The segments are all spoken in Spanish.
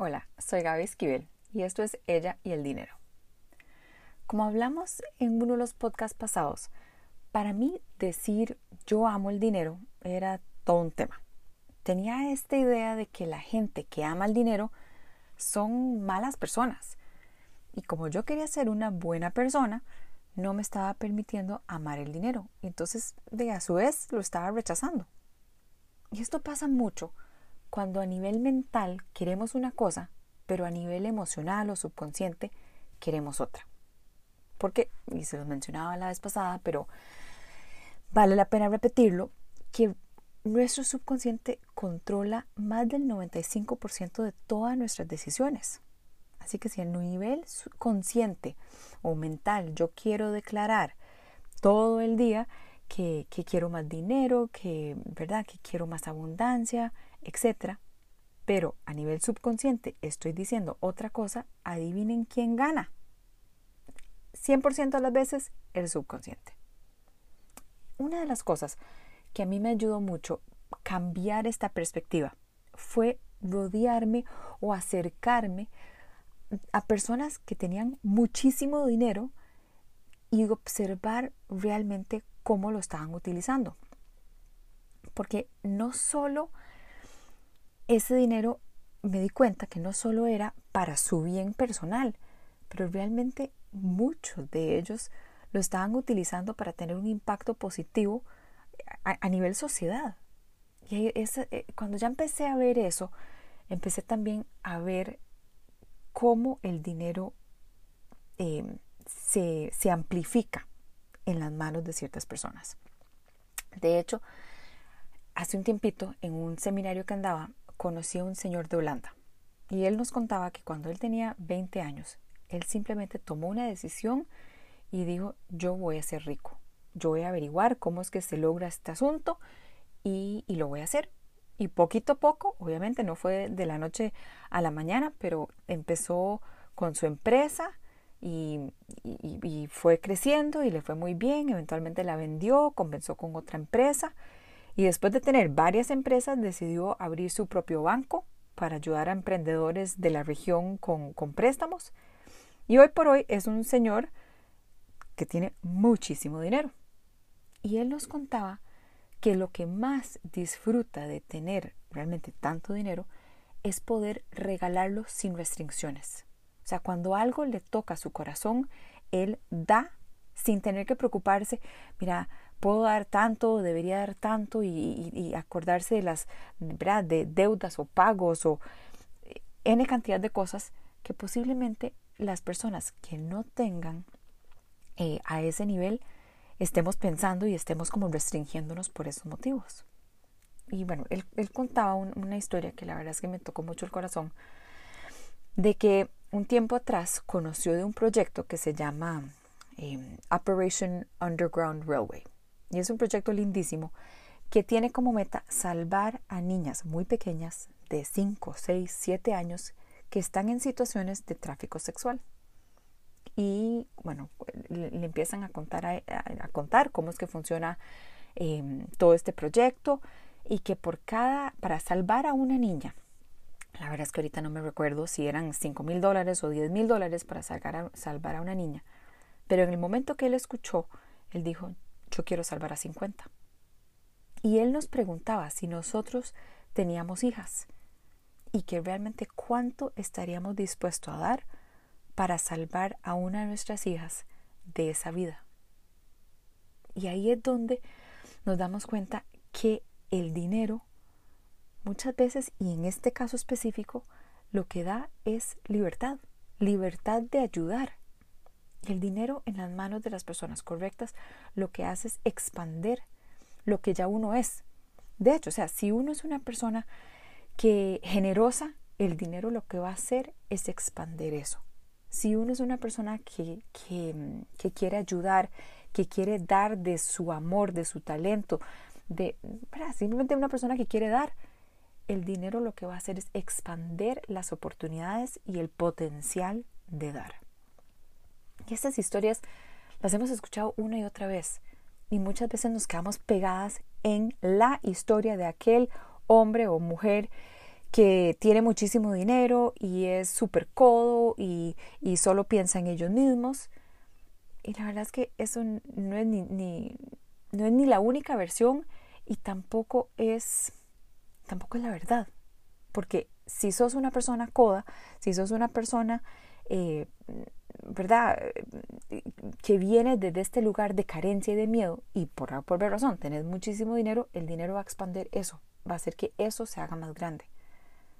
Hola, soy Gaby Esquivel y esto es Ella y el Dinero. Como hablamos en uno de los podcasts pasados, para mí decir yo amo el dinero era todo un tema. Tenía esta idea de que la gente que ama el dinero son malas personas. Y como yo quería ser una buena persona, no me estaba permitiendo amar el dinero. Y entonces, de a su vez, lo estaba rechazando. Y esto pasa mucho cuando a nivel mental queremos una cosa, pero a nivel emocional o subconsciente queremos otra. Porque, y se lo mencionaba la vez pasada, pero vale la pena repetirlo, que nuestro subconsciente controla más del 95% de todas nuestras decisiones. Así que si a nivel consciente o mental yo quiero declarar todo el día que, quiero más dinero, que, ¿verdad? que quiero más abundancia, etc. Pero a nivel subconsciente estoy diciendo otra cosa, adivinen quién gana. 100% de las veces el subconsciente. Una de las cosas que a mí me ayudó mucho cambiar esta perspectiva fue rodearme o acercarme a personas que tenían muchísimo dinero y observar realmente cómo lo estaban utilizando. Porque no solo ese dinero me di cuenta que no solo era para su bien personal, pero realmente muchos de ellos lo estaban utilizando para tener un impacto positivo a, nivel sociedad. Y eh, cuando ya empecé a ver eso, empecé también a ver cómo el dinero eh, se, se amplifica en las manos de ciertas personas. De hecho, hace un tiempito, en un seminario que andaba, conocí a un señor de Holanda y él nos contaba que cuando él tenía 20 años, él simplemente tomó una decisión y dijo, yo voy a ser rico, yo voy a averiguar cómo es que se logra este asunto y, lo voy a hacer. Y poquito a poco, obviamente no fue de la noche a la mañana, pero empezó con su empresa y, fue creciendo y le fue muy bien. Eventualmente la vendió, comenzó con otra empresa y después de tener varias empresas decidió abrir su propio banco para ayudar a emprendedores de la región con, préstamos. Y hoy por hoy es un señor que tiene muchísimo dinero. Y él nos contaba que lo que más disfruta de tener realmente tanto dinero es poder regalarlo sin restricciones. O sea, cuando algo le toca su corazón, él da sin tener que preocuparse, mira, puedo dar tanto, debería dar tanto y, acordarse de las de deudas o pagos o eh, n cantidad de cosas que posiblemente las personas que no tengan eh, a ese nivel estemos pensando y estemos como restringiéndonos por esos motivos. Y bueno, él, contaba una historia que la verdad es que me tocó mucho el corazón, de que un tiempo atrás conoció de un proyecto que se llama em, Operation Underground Railway. Y es un proyecto lindísimo que tiene como meta salvar a niñas muy pequeñas de 5, 6, 7 años que están en situaciones de tráfico sexual. Y bueno, le, empiezan a contar, a, contar cómo es que funciona em, todo este proyecto y que por cada, para salvar a una niña, la verdad es que ahorita no me recuerdo si eran 5 mil dólares o 10 mil dólares para salvar salvar a una niña, pero en el momento que él escuchó, él dijo, yo quiero salvar a 50. Y él nos preguntaba si nosotros teníamos hijas y que realmente cuánto estaríamos dispuestos a dar para salvar a una de nuestras hijas de esa vida. Y ahí es donde nos damos cuenta que el dinero muchas veces, y en este caso específico, lo que da es libertad, libertad de ayudar, el dinero en las manos de las personas correctas lo que hace es expander lo que ya uno es. De hecho, o sea, si uno es una persona que generosa, el dinero lo que va a hacer es expander eso. Si uno es una persona que, que, quiere ayudar, que quiere dar de su amor, de su talento, de simplemente una persona que quiere dar, el dinero lo que va a hacer es expander las oportunidades y el potencial de dar. Y estas historias las hemos escuchado una y otra vez y muchas veces nos quedamos pegadas en la historia de aquel hombre o mujer que tiene muchísimo dinero y es súper codo y, solo piensa en ellos mismos. Y la verdad es que eso no es ni, no es ni la única versión y tampoco es, tampoco es la verdad. Porque si sos una persona coda, si sos una persona, eh, ¿verdad? Que viene desde este lugar de carencia y de miedo y por, por razón tenés muchísimo dinero, el dinero va a expandir eso, va a hacer que eso se haga más grande.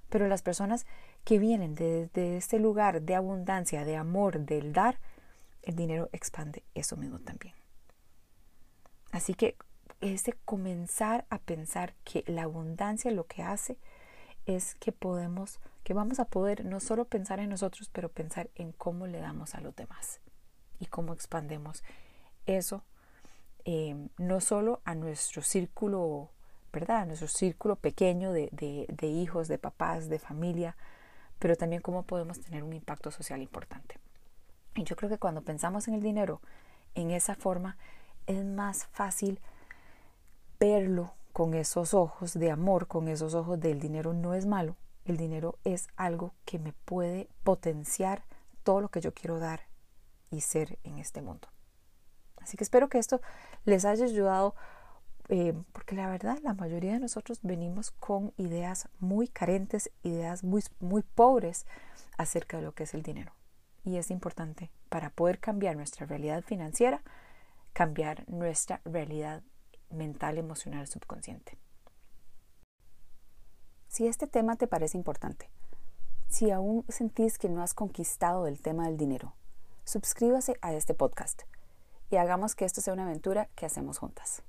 Pero las personas que vienen desde este lugar de abundancia, de amor, del dar, el dinero expande eso mismo también. Así que ese comenzar a pensar que la abundancia lo que hace es que podemos, que vamos a poder no solo pensar en nosotros, pero pensar en cómo le damos a los demás y cómo expandemos eso, eh, no solo a nuestro círculo ¿verdad? Nuestro círculo pequeño de, de, hijos, de papás, de familia, pero también cómo podemos tener un impacto social importante. Y yo creo que cuando pensamos en el dinero en esa forma, es más fácil verlo con esos ojos de amor, con esos ojos del dinero no es malo, el dinero es algo que me puede potenciar todo lo que yo quiero dar y ser en este mundo. Así que espero que esto les haya ayudado eh, porque la verdad la mayoría de nosotros venimos con ideas muy carentes, ideas muy, muy pobres acerca de lo que es el dinero. Y es importante para poder cambiar nuestra realidad financiera, cambiar nuestra realidad mental, emocional, subconsciente. Si este tema te parece importante, si aún sentís que no has conquistado el tema del dinero, suscríbase a este podcast y hagamos que esto sea una aventura que hacemos juntas.